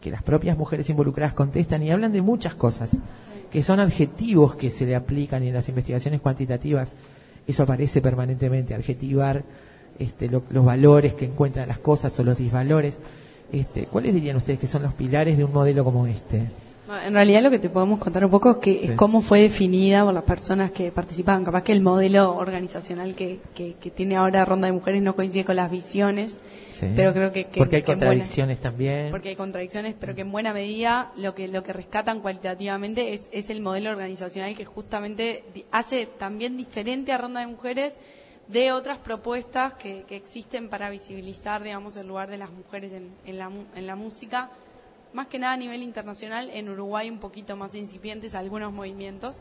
S2: que las propias mujeres involucradas contestan y hablan de muchas cosas, que son adjetivos que se le aplican en las investigaciones cuantitativas eso aparece permanentemente, adjetivar este, lo- los valores que encuentran las cosas o los disvalores. Este, ¿Cuáles dirían ustedes que son los pilares de un modelo como este?
S5: En realidad lo que te podemos contar un poco es, que,
S2: Sí.
S5: es cómo fue definida por las personas que participaban. Capaz que el modelo organizacional que, que, que tiene ahora Ronda de Mujeres no coincide con las visiones,
S2: Sí.
S5: pero creo que... que-
S2: Porque hay
S5: buena-
S2: contradicciones también.
S5: porque hay contradicciones, pero que en buena medida lo que lo que rescatan cualitativamente es, es el modelo organizacional que justamente hace también diferente a Ronda de Mujeres de otras propuestas que, que existen para visibilizar, digamos, el lugar de las mujeres en, en la, en la música, más que nada a nivel internacional, en Uruguay un poquito más incipientes algunos movimientos.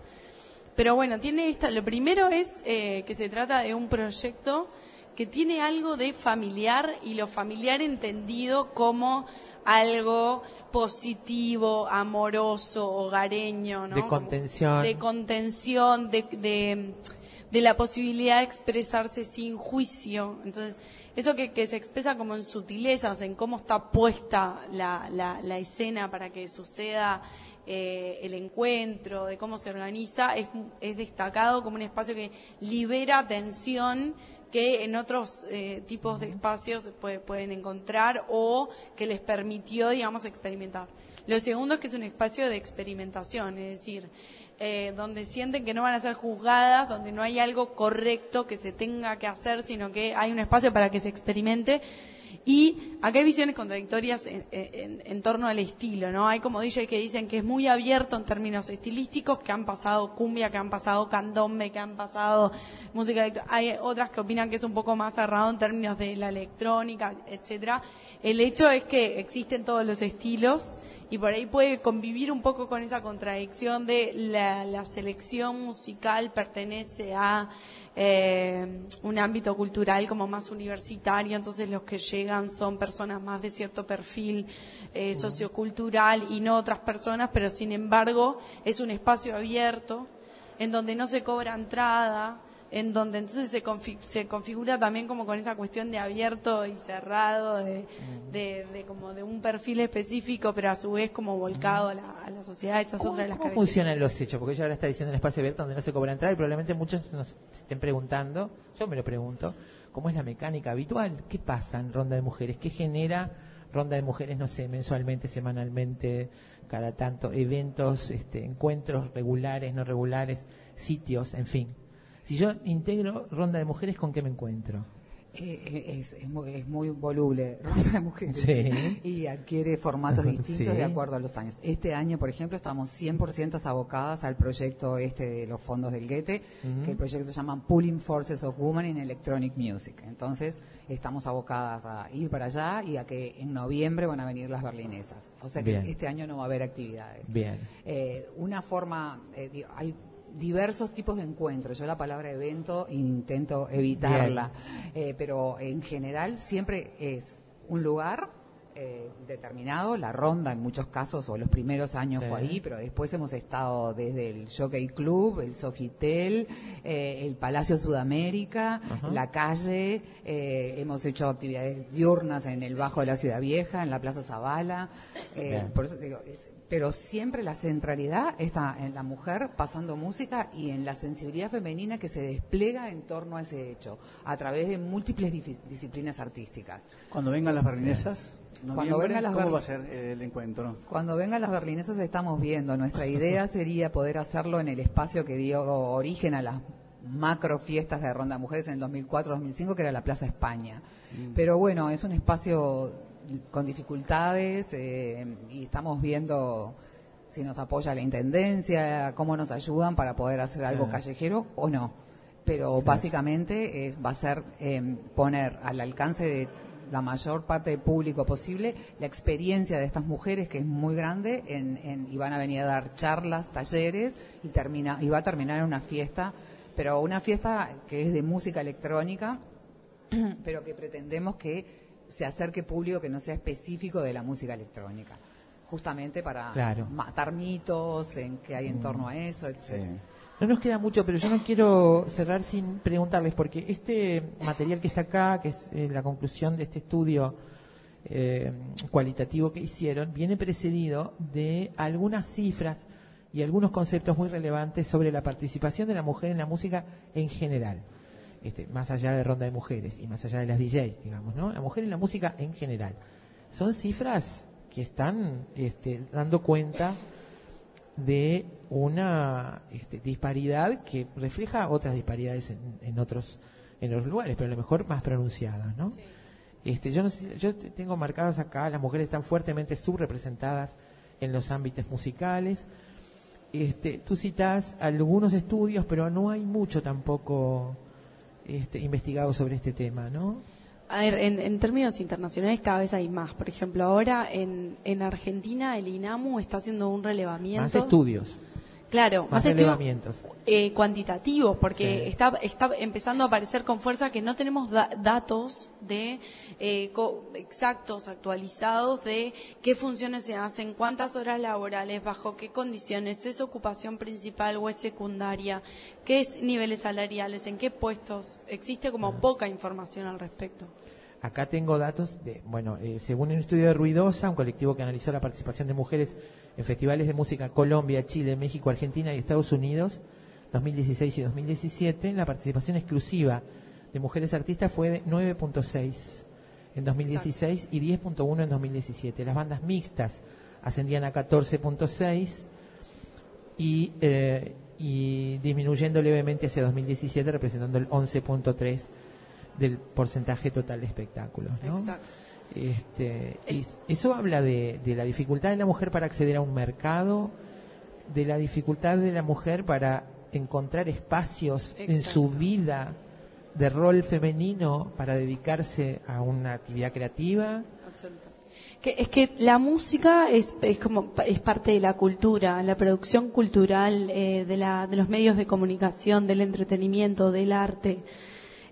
S5: Pero bueno, tiene esta, lo primero es eh, que se trata de un proyecto que tiene algo de familiar y lo familiar entendido como algo positivo, amoroso, hogareño, ¿no?
S2: De contención.
S5: de contención, de, de, de la posibilidad de expresarse sin juicio. Entonces, eso que, que se expresa como en sutilezas, en cómo está puesta la, la, la escena para que suceda eh, el encuentro, de cómo se organiza, es, es destacado como un espacio que libera tensión que en otros eh, tipos de espacios puede- pueden encontrar o que les permitió, digamos, experimentar. Lo segundo es que es un espacio de experimentación, es decir, eh, donde sienten que no van a ser juzgadas, donde no hay algo correcto que se tenga que hacer, sino que hay un espacio para que se experimente Y acá hay visiones contradictorias en, en- torno al estilo, ¿no? Hay como DJ que dicen que es muy abierto en términos estilísticos, que han pasado cumbia, que han pasado candombe, que han pasado música electrónica. Hay otras que opinan que es un poco más cerrado en términos de la electrónica, etcétera. El hecho es que existen todos los estilos y por ahí puede convivir un poco con esa contradicción de la, la selección musical pertenece a eh, un ámbito cultural como más universitario, entonces los que llegan son personas más de cierto perfil eh, sociocultural y no otras personas, pero sin embargo es un espacio abierto en donde no se cobra entrada, en donde entonces se, confi- se configura también como con esa cuestión de abierto y cerrado, de, de, de como de un perfil específico, pero a su vez como volcado a la, a la sociedad. Esa es
S2: ¿Cómo,
S5: otra de las
S2: cómo funcionan los hechos? Porque ella ahora está diciendo un espacio abierto donde no se cobra entrada y probablemente muchos nos estén preguntando, yo me lo pregunto, ¿cómo es la mecánica habitual? ¿Qué pasa en Ronda de Mujeres? ¿Qué genera Ronda de Mujeres, no sé, mensualmente, semanalmente, cada tanto, eventos, este, encuentros regulares, no regulares, sitios, en fin? Si yo integro Ronda de Mujeres, ¿con qué me encuentro?
S4: Eh, eh, es, es muy, es muy voluble, Ronda de Mujeres,
S2: Sí.
S4: y adquiere formatos distintos
S2: Sí.
S4: de acuerdo a los años. Este año, por ejemplo, estamos 100% abocadas al proyecto este de los fondos del Goethe, que el proyecto se llama Pulling Forces of Women in Electronic Music. Entonces, estamos abocadas a ir para allá y a que en noviembre van a venir las berlinesas. O sea que
S2: Bien.
S4: este año no va a haber actividades.
S2: Bien.
S4: Eh, una forma, eh, hay diversos tipos de encuentros. Yo la palabra evento intento evitarla, Eh, pero en general siempre es un lugar eh, determinado, la ronda en muchos casos, o los primeros años
S2: Sí.
S4: fue ahí, pero después hemos estado desde el Jockey Club, el Sofitel, eh, el Palacio Sudamérica, la calle, eh, hemos hecho actividades diurnas en el Bajo de la Ciudad Vieja, en la Plaza Zavala, por eso digo, es- pero siempre la centralidad está en la mujer pasando música y en la sensibilidad femenina que se despliega en torno a ese hecho, a través de múltiples disciplinas artísticas.
S3: Cuando vengan las berlinesas,
S4: Cuando vengan las
S3: ¿cómo va a ser el encuentro?
S4: Cuando vengan las berlinesas estamos viendo. Nuestra idea sería poder hacerlo en el espacio que dio origen a las macro fiestas de Ronda Mujeres en el 2004-2005, que era la Plaza España. Pero bueno, es un espacio con dificultades eh, y estamos viendo si nos apoya la Intendencia, cómo nos ayudan para poder hacer algo
S2: Claro.
S4: callejero o no. Pero básicamente es, va a ser eh, poner al alcance de la mayor parte del público posible la experiencia de estas mujeres que es muy grande en, en- y van a venir a dar charlas, talleres y termina y va a terminar en una fiesta, pero una fiesta que es de música electrónica, pero que pretendemos que se acerque público que no sea específico de la música electrónica, justamente para
S2: Claro.
S4: matar mitos en que hay en torno a eso, etcétera.
S2: No nos queda mucho, pero yo no quiero cerrar sin preguntarles, porque este material que está acá, que es eh, la conclusión de este estudio eh, cualitativo que hicieron, viene precedido de algunas cifras y algunos conceptos muy relevantes sobre la participación de la mujer en la música en general. Este, más allá de ronda de mujeres y más allá de las DJs, digamos, ¿no? La mujer en la música en general. Son cifras que están este, dando cuenta de una este, disparidad que refleja otras disparidades en, en otros en otros lugares, pero a lo mejor más pronunciadas, ¿no? Este, yo no sé, yo te- tengo marcados acá, las mujeres están fuertemente subrepresentadas en los ámbitos musicales. Este, tú citas algunos estudios, pero no hay mucho tampoco este, investigado sobre este tema, ¿no?
S5: A ver, en, en términos internacionales cada vez hay más. Por ejemplo, ahora en, en Argentina el INAMU está haciendo un relevamiento.
S2: Más estudios,
S5: Claro,
S2: más
S5: más estudios
S2: relevamientos.
S5: eh, cuantitativos, porque
S2: Sí.
S5: está, está empezando a aparecer con fuerza que no tenemos da- datos de eh, co- exactos, actualizados de qué funciones se hacen, cuántas horas laborales, bajo qué condiciones, es ocupación principal o es secundaria, qué es niveles salariales, en qué puestos. Existe como poca información al respecto.
S2: Acá tengo datos de, bueno, eh, según un estudio de Ruidosa, un colectivo que analizó la participación de mujeres en festivales de música Colombia, Chile, México, Argentina y Estados Unidos, 2016 y 2017, la participación exclusiva de mujeres artistas fue de 9.6 en 2016 y 10.1 en 2017. Las bandas mixtas ascendían a 14.6 y, eh, y disminuyendo levemente hacia 2017, representando el 11.3 del porcentaje total de espectáculos. ¿no?
S5: Exacto.
S2: Este, y eso habla de, de la dificultad de la mujer para acceder a un mercado, de la dificultad de la mujer para encontrar espacios en su vida de rol femenino para dedicarse a una actividad creativa.
S5: Absolutamente. Que, es que la música es, es como es parte de la cultura, la producción cultural eh, de, la, de los medios de comunicación, del entretenimiento, del arte.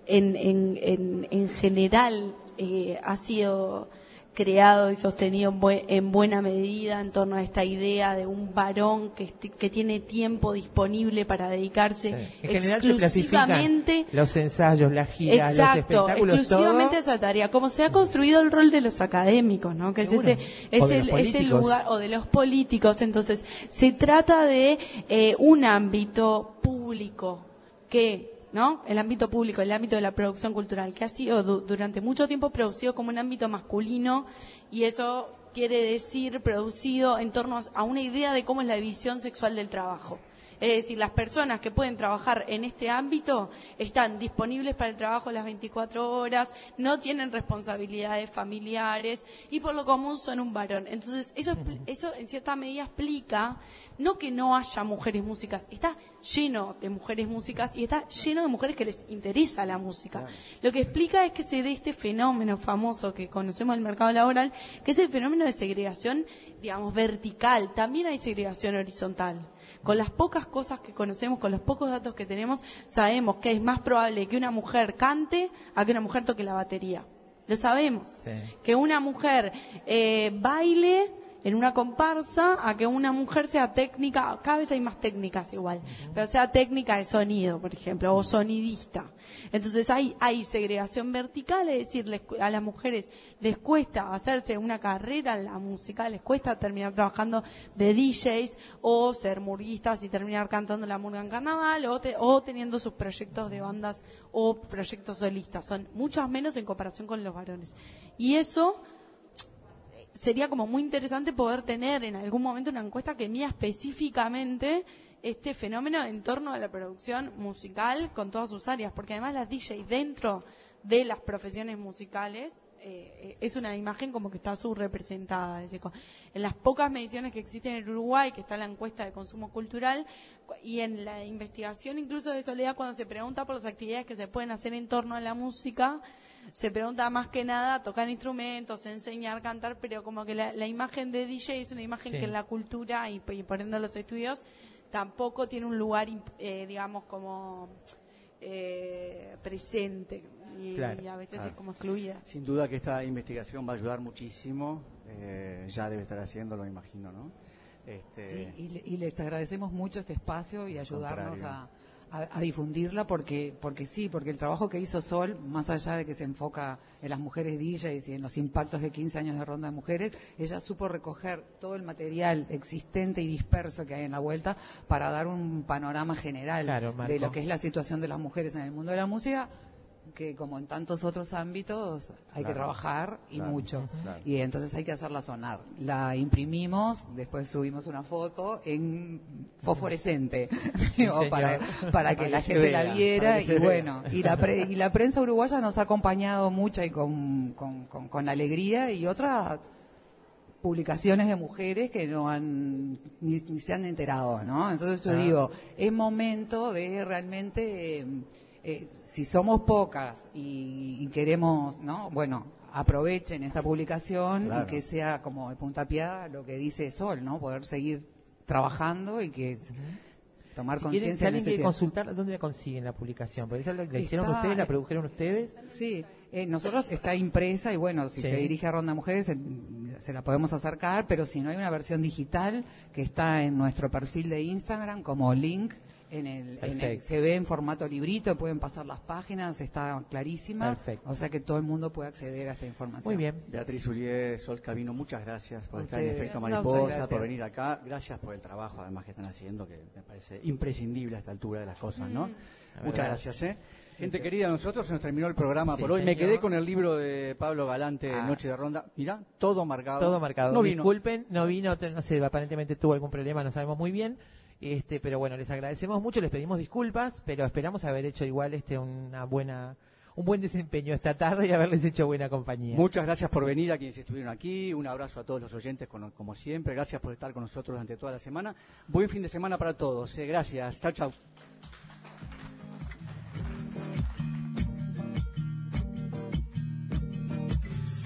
S5: En, en, en, en general eh, ha sido creado y sostenido en, bue- en buena medida en torno a esta idea de un varón que, tiene tiempo disponible para dedicarse
S2: En general se
S5: exclusivamente
S2: los ensayos, las giras, los
S5: Exacto,
S2: espectáculos,
S5: exclusivamente
S2: todo.
S5: esa tarea. Como se ha construido el rol de los académicos, ¿no? Que es ese, es el,
S2: los
S5: ese lugar, o de los políticos. Entonces, se trata de eh, un ámbito público que, ¿no? El ámbito público, el ámbito de la producción cultural, que ha sido du- durante mucho tiempo producido como un ámbito masculino y eso quiere decir producido en torno a una idea de cómo es la división sexual del trabajo. Es decir, las personas que pueden trabajar en este ámbito están disponibles para el trabajo las 24 horas, no tienen responsabilidades familiares y por lo común son un varón. Entonces, eso, eso en cierta medida explica no que no haya mujeres músicas, está lleno de mujeres músicas y está lleno de mujeres que les interesa la música. Lo que explica es que se dé este fenómeno famoso que conocemos del mercado laboral, que es el fenómeno de segregación, digamos, vertical. También hay segregación horizontal. Con las pocas cosas que conocemos, con los pocos datos que tenemos, sabemos que es más probable que una mujer cante a que una mujer toque la batería. Lo sabemos.
S2: Sí.
S5: Que una mujer eh, baile en una comparsa a que una mujer sea técnica, cada vez hay más técnicas igual, pero sea técnica de sonido, por ejemplo, o sonidista. Entonces hay, hay segregación vertical, es decir, les a las mujeres les cuesta hacerse una carrera en la música, les cuesta terminar trabajando de DJs o ser murguistas y terminar cantando la murga en carnaval o, te- o teniendo sus proyectos de bandas o proyectos solistas. Son muchas menos en comparación con los varones. Y eso sería como muy interesante poder tener en algún momento una encuesta que mida específicamente este fenómeno en torno a la producción musical con todas sus áreas, porque además las DJ dentro de las profesiones musicales eh, es una imagen como que está subrepresentada. es decir, En las pocas mediciones que existen en Uruguay, que está la encuesta de consumo cultural, cu- y en la investigación incluso de Soledad, cuando se pregunta por las actividades que se pueden hacer en torno a la música, se pregunta más que nada tocar instrumentos, enseñar, cantar, pero como que la, la imagen de DJ es una imagen
S2: Sí.
S5: que en la cultura y, y por ende en los estudios tampoco tiene un lugar, eh, digamos, como eh, presente y,
S2: Claro.
S5: y a veces
S3: Claro.
S5: es como excluida.
S3: Sin duda que esta investigación va a ayudar muchísimo. eh, ya debe estar haciéndolo, me imagino, ¿no? Este,
S4: Sí, y, le- y les agradecemos mucho este espacio y ayudarnos
S3: contrario.
S4: a, a- a difundirla porque porque sí, porque el trabajo que hizo Sol, más allá de que se enfoca en las mujeres DJs y en los impactos de 15 años de ronda de mujeres, ella supo recoger todo el material existente y disperso que hay en la vuelta para dar un panorama general
S2: Claro,
S4: de lo que es la situación de las mujeres en el mundo de la música que como en tantos otros ámbitos hay que trabajar y
S3: claro,
S4: mucho.
S3: claro.
S4: Y entonces hay que hacerla sonar. La imprimimos, después subimos una foto en fosforescente
S2: señor.
S4: para, para que
S3: Para
S4: la
S3: que
S4: gente
S3: vea,
S4: la viera y
S3: vea.
S4: bueno, y la, pre- y la prensa uruguaya nos ha acompañado mucho y con, con, con- con alegría y otras publicaciones de mujeres que no han ni, ni se han enterado, ¿no? Entonces yo
S2: Ah.
S4: digo, es momento de realmente, eh, eh, si somos pocas y, y queremos, ¿no? Bueno, aprovechen esta publicación
S3: Claro.
S4: y que sea como el puntapié lo que dice Sol, ¿no? Poder seguir trabajando y que tomar
S2: Si, quieren, si
S4: conciencia de
S2: alguien quiere
S4: necesidad.
S2: consultar, ¿dónde la consiguen la publicación? Porque esa la, la hicieron ustedes, la produjeron ustedes.
S4: Sí, eh, nosotros está impresa y bueno, si
S2: Sí.
S4: se dirige a Ronda Mujeres se, se la podemos acercar, pero si no hay una versión digital que está en nuestro perfil de Instagram como link. En el, en el- se ve en formato librito, pueden pasar las páginas, está clarísima.
S2: Perfecto.
S4: O sea que todo el mundo puede acceder a esta información.
S2: Muy bien.
S3: Beatriz Urié, Sol Cabino, muchas gracias por estar en. Efecto Mariposa,
S4: muchas
S3: por venir acá. Gracias por el trabajo, además, que están haciendo, que me parece imprescindible a esta altura de las cosas, ¿no? Muchas
S2: verdad.
S3: gracias, ¿eh? Gente querida, nosotros se nos terminó el programa
S2: Sí,
S3: por hoy. Me quedé con el libro de Pablo Galante,
S2: Ah.
S3: Noche de Ronda. Mirá, todo marcado.
S2: Todo marcado.
S3: No vino.
S2: Disculpen, no vino, no sé, aparentemente tuvo algún problema, no sabemos muy bien. Este, pero bueno, les agradecemos mucho, les pedimos disculpas, pero esperamos haber hecho igual este una buena un buen desempeño esta tarde y haberles hecho buena compañía.
S3: Muchas gracias por venir a quienes estuvieron aquí. Un abrazo a todos los oyentes, como, como siempre. Gracias por estar con nosotros durante toda la semana. Buen fin de semana para todos. eh. Gracias. Chao, chao.